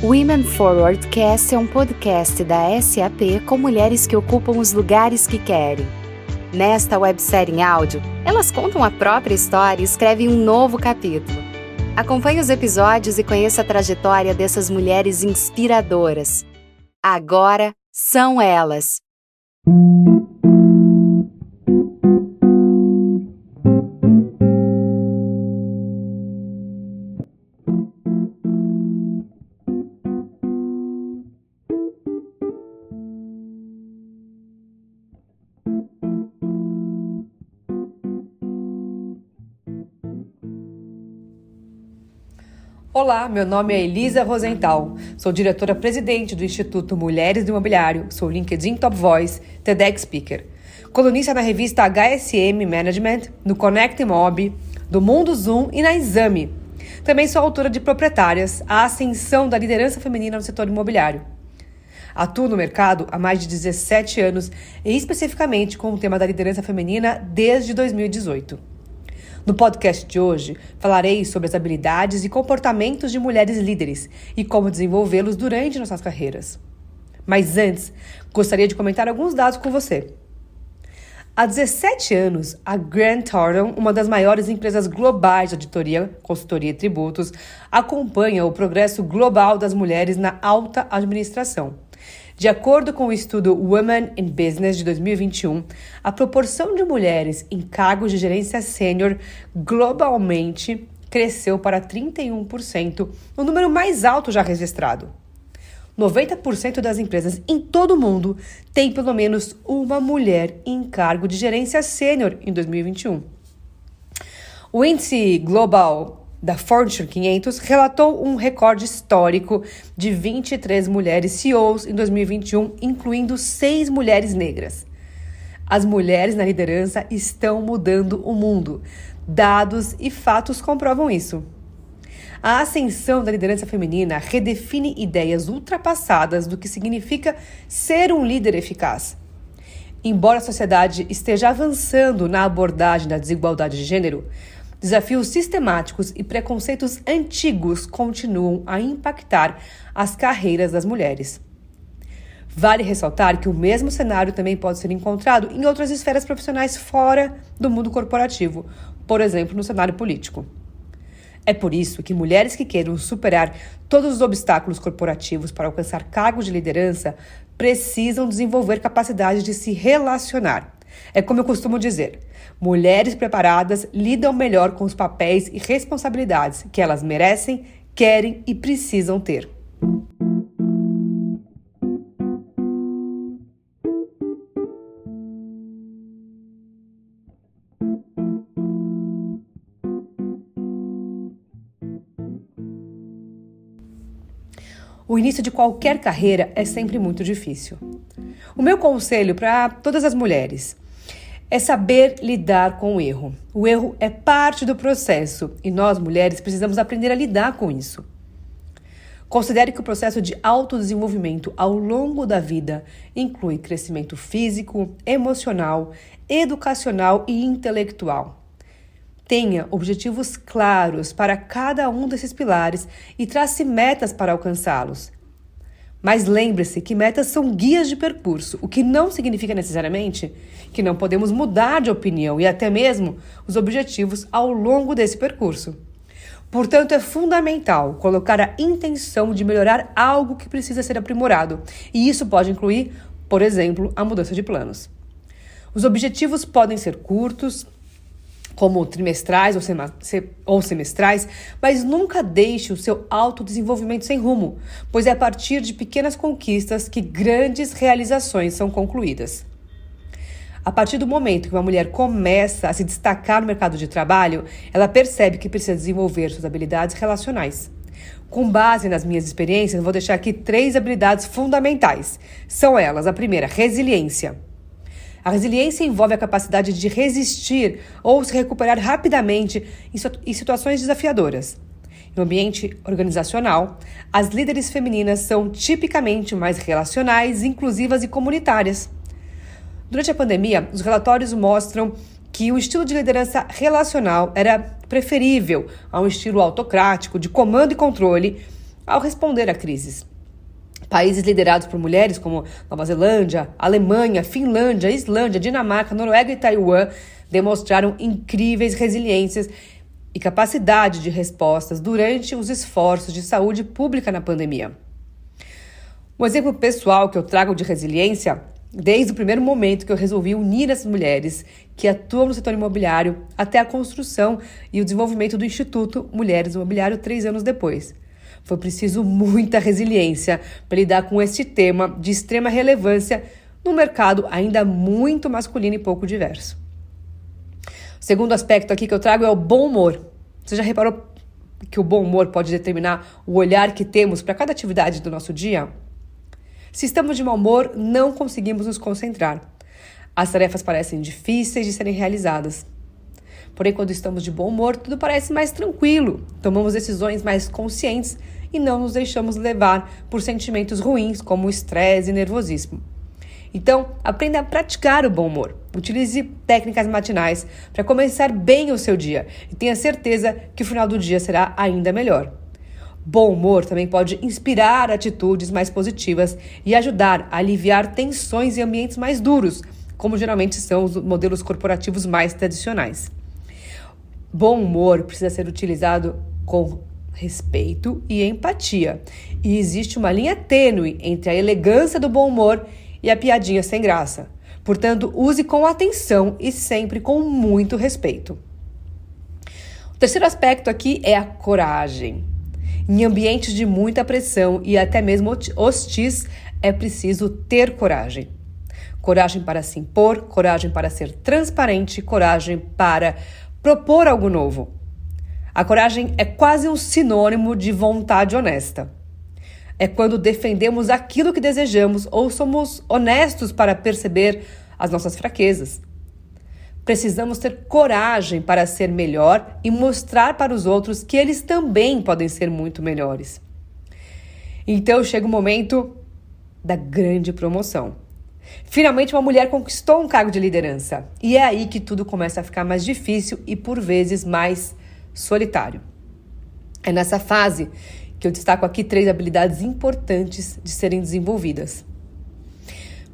Women Forward Cast é um podcast da SAP com mulheres que ocupam os lugares que querem. Nesta websérie em áudio, elas contam a própria história e escrevem um novo capítulo. Acompanhe os episódios e conheça a trajetória dessas mulheres inspiradoras. Agora são elas. Olá, meu nome é Elisa Rosenthal. Sou diretora-presidente do Instituto Mulheres do Imobiliário, sou LinkedIn Top Voice, TEDx Speaker. Colunista na revista HSM Management, no Connect Mob, do Mundo Zoom e na Exame. Também sou autora de Proprietárias, a ascensão da liderança feminina no setor imobiliário. Atuo no mercado há mais de 17 anos e especificamente com o tema da liderança feminina desde 2018. No podcast de hoje, falarei sobre as habilidades e comportamentos de mulheres líderes e como desenvolvê-los durante nossas carreiras. Mas antes, gostaria de comentar alguns dados com você. Há 17 anos, a Grant Thornton, uma das maiores empresas globais de auditoria, consultoria e tributos, acompanha o progresso global das mulheres na alta administração de acordo com o estudo Women in Business de 2021, a proporção de mulheres em cargos de gerência sênior globalmente cresceu para 31%, o número mais alto já registrado. 90% das empresas em todo o mundo têm pelo menos uma mulher em cargo de gerência sênior em 2021. O índice Global da Fortune 500 relatou um recorde histórico de 23 mulheres CEOs em 2021, incluindo seis mulheres negras. As mulheres na liderança estão mudando o mundo. Dados e fatos comprovam isso. A ascensão da liderança feminina redefine ideias ultrapassadas do que significa ser um líder eficaz. Embora a sociedade esteja avançando na abordagem da desigualdade de gênero, Desafios sistemáticos e preconceitos antigos continuam a impactar as carreiras das mulheres. Vale ressaltar que o mesmo cenário também pode ser encontrado em outras esferas profissionais fora do mundo corporativo, por exemplo, no cenário político. É por isso que mulheres que queiram superar todos os obstáculos corporativos para alcançar cargos de liderança precisam desenvolver capacidade de se relacionar. É como eu costumo dizer: mulheres preparadas lidam melhor com os papéis e responsabilidades que elas merecem, querem e precisam ter. O início de qualquer carreira é sempre muito difícil. O meu conselho para todas as mulheres é saber lidar com o erro. O erro é parte do processo e nós, mulheres, precisamos aprender a lidar com isso. Considere que o processo de autodesenvolvimento ao longo da vida inclui crescimento físico, emocional, educacional e intelectual. Tenha objetivos claros para cada um desses pilares e trace metas para alcançá-los. Mas lembre-se que metas são guias de percurso, o que não significa necessariamente que não podemos mudar de opinião e até mesmo os objetivos ao longo desse percurso. Portanto, é fundamental colocar a intenção de melhorar algo que precisa ser aprimorado, e isso pode incluir, por exemplo, a mudança de planos. Os objetivos podem ser curtos, como trimestrais ou, ou semestrais, mas nunca deixe o seu autodesenvolvimento sem rumo, pois é a partir de pequenas conquistas que grandes realizações são concluídas. A partir do momento que uma mulher começa a se destacar no mercado de trabalho, ela percebe que precisa desenvolver suas habilidades relacionais. Com base nas minhas experiências, vou deixar aqui três habilidades fundamentais. São elas: a primeira, resiliência. A resiliência envolve a capacidade de resistir ou se recuperar rapidamente em situações desafiadoras. No ambiente organizacional, as líderes femininas são tipicamente mais relacionais, inclusivas e comunitárias. Durante a pandemia, os relatórios mostram que o estilo de liderança relacional era preferível a um estilo autocrático de comando e controle, ao responder a crises. Países liderados por mulheres como Nova Zelândia, Alemanha, Finlândia, Islândia, Dinamarca, Noruega e Taiwan demonstraram incríveis resiliências e capacidade de respostas durante os esforços de saúde pública na pandemia. Um exemplo pessoal que eu trago de resiliência, desde o primeiro momento que eu resolvi unir as mulheres que atuam no setor imobiliário até a construção e o desenvolvimento do Instituto Mulheres Imobiliário três anos depois. Foi preciso muita resiliência para lidar com este tema de extrema relevância num mercado ainda muito masculino e pouco diverso. O segundo aspecto aqui que eu trago é o bom humor. Você já reparou que o bom humor pode determinar o olhar que temos para cada atividade do nosso dia? Se estamos de mau humor, não conseguimos nos concentrar. As tarefas parecem difíceis de serem realizadas. Porém, quando estamos de bom humor, tudo parece mais tranquilo. Tomamos decisões mais conscientes e não nos deixamos levar por sentimentos ruins como estresse e nervosismo. Então, aprenda a praticar o bom humor. Utilize técnicas matinais para começar bem o seu dia e tenha certeza que o final do dia será ainda melhor. Bom humor também pode inspirar atitudes mais positivas e ajudar a aliviar tensões em ambientes mais duros, como geralmente são os modelos corporativos mais tradicionais. Bom humor precisa ser utilizado com respeito e empatia. E existe uma linha tênue entre a elegância do bom humor e a piadinha sem graça. Portanto, use com atenção e sempre com muito respeito. O terceiro aspecto aqui é a coragem. Em ambientes de muita pressão e até mesmo hostis, é preciso ter coragem. Coragem para se impor, coragem para ser transparente, coragem para propor algo novo. A coragem é quase um sinônimo de vontade honesta é quando defendemos aquilo que desejamos ou somos honestos para perceber as nossas fraquezas. Precisamos ter coragem para ser melhor e mostrar para os outros que eles também podem ser muito melhores. Então chega o momento da grande promoção. Finalmente, uma mulher conquistou um cargo de liderança. E é aí que tudo começa a ficar mais difícil e, por vezes, mais solitário. É nessa fase que eu destaco aqui três habilidades importantes de serem desenvolvidas.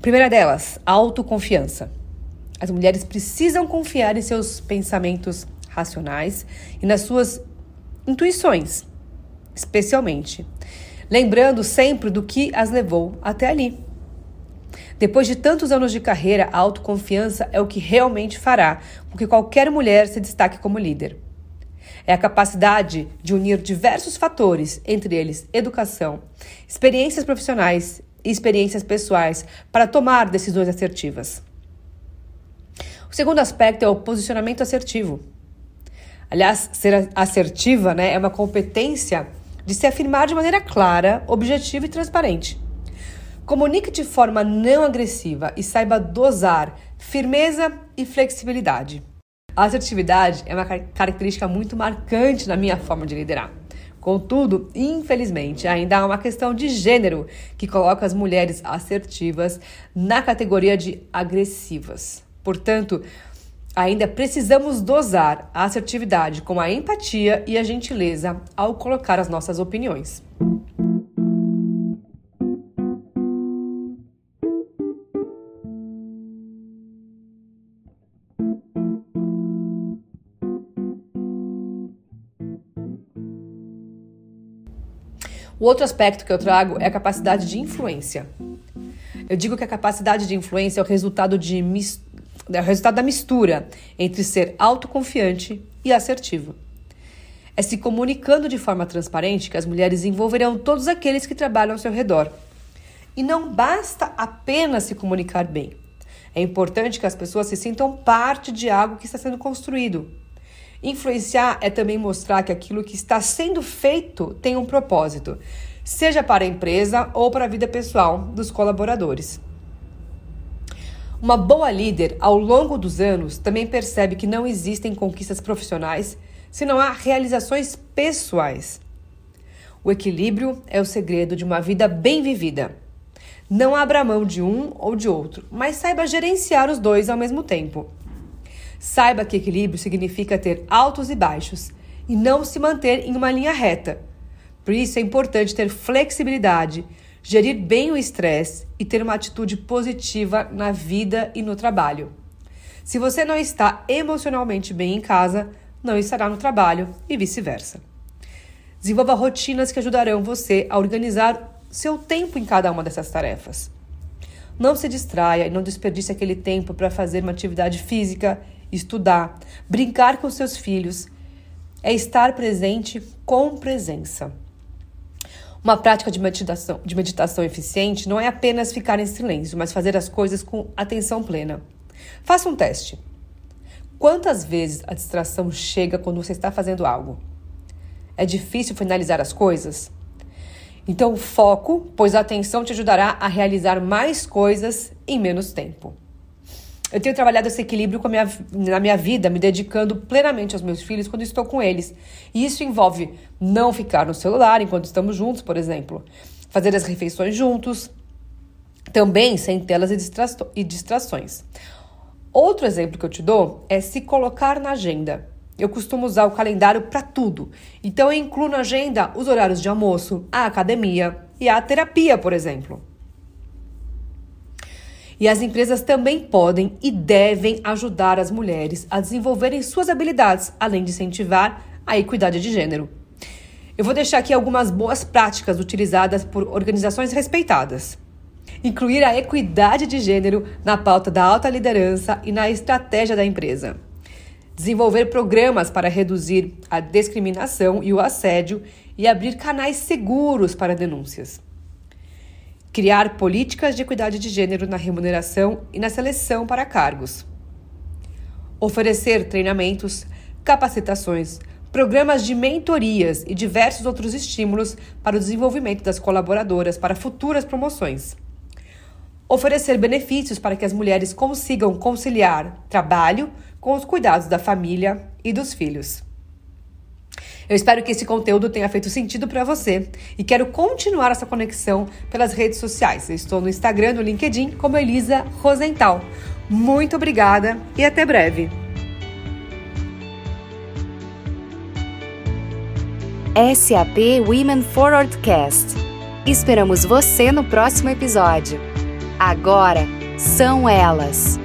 Primeira delas, autoconfiança. As mulheres precisam confiar em seus pensamentos racionais e nas suas intuições, especialmente. Lembrando sempre do que as levou até ali. Depois de tantos anos de carreira, a autoconfiança é o que realmente fará com que qualquer mulher se destaque como líder. É a capacidade de unir diversos fatores, entre eles educação, experiências profissionais e experiências pessoais, para tomar decisões assertivas. O segundo aspecto é o posicionamento assertivo. Aliás, ser assertiva né, é uma competência de se afirmar de maneira clara, objetiva e transparente. Comunique de forma não agressiva e saiba dosar firmeza e flexibilidade. A assertividade é uma característica muito marcante na minha forma de liderar. Contudo, infelizmente, ainda há uma questão de gênero que coloca as mulheres assertivas na categoria de agressivas. Portanto, ainda precisamos dosar a assertividade com a empatia e a gentileza ao colocar as nossas opiniões. O outro aspecto que eu trago é a capacidade de influência. Eu digo que a capacidade de influência é o resultado, de é o resultado da mistura entre ser autoconfiante e assertivo. É se comunicando de forma transparente que as mulheres envolverão todos aqueles que trabalham ao seu redor. E não basta apenas se comunicar bem. É importante que as pessoas se sintam parte de algo que está sendo construído. Influenciar é também mostrar que aquilo que está sendo feito tem um propósito, seja para a empresa ou para a vida pessoal dos colaboradores. Uma boa líder, ao longo dos anos, também percebe que não existem conquistas profissionais se não há realizações pessoais. O equilíbrio é o segredo de uma vida bem vivida. Não abra mão de um ou de outro, mas saiba gerenciar os dois ao mesmo tempo. Saiba que equilíbrio significa ter altos e baixos e não se manter em uma linha reta. Por isso é importante ter flexibilidade, gerir bem o estresse e ter uma atitude positiva na vida e no trabalho. Se você não está emocionalmente bem em casa, não estará no trabalho e vice-versa. Desenvolva rotinas que ajudarão você a organizar seu tempo em cada uma dessas tarefas. Não se distraia e não desperdice aquele tempo para fazer uma atividade física, estudar, brincar com seus filhos. É estar presente com presença. Uma prática de meditação, de meditação eficiente não é apenas ficar em silêncio, mas fazer as coisas com atenção plena. Faça um teste. Quantas vezes a distração chega quando você está fazendo algo? É difícil finalizar as coisas? Então, foco, pois a atenção te ajudará a realizar mais coisas em menos tempo. Eu tenho trabalhado esse equilíbrio minha, na minha vida, me dedicando plenamente aos meus filhos quando estou com eles. E isso envolve não ficar no celular enquanto estamos juntos, por exemplo, fazer as refeições juntos, também sem telas e distrações. Outro exemplo que eu te dou é se colocar na agenda. Eu costumo usar o calendário para tudo. Então eu incluo na agenda os horários de almoço, a academia e a terapia, por exemplo. E as empresas também podem e devem ajudar as mulheres a desenvolverem suas habilidades, além de incentivar a equidade de gênero. Eu vou deixar aqui algumas boas práticas utilizadas por organizações respeitadas. Incluir a equidade de gênero na pauta da alta liderança e na estratégia da empresa desenvolver programas para reduzir a discriminação e o assédio e abrir canais seguros para denúncias. Criar políticas de equidade de gênero na remuneração e na seleção para cargos. Oferecer treinamentos, capacitações, programas de mentorias e diversos outros estímulos para o desenvolvimento das colaboradoras para futuras promoções. Oferecer benefícios para que as mulheres consigam conciliar trabalho, com os cuidados da família e dos filhos. Eu espero que esse conteúdo tenha feito sentido para você e quero continuar essa conexão pelas redes sociais. Eu estou no Instagram, no LinkedIn, como Elisa Rosenthal. Muito obrigada e até breve. SAP Women Forward Cast. Esperamos você no próximo episódio. Agora são elas.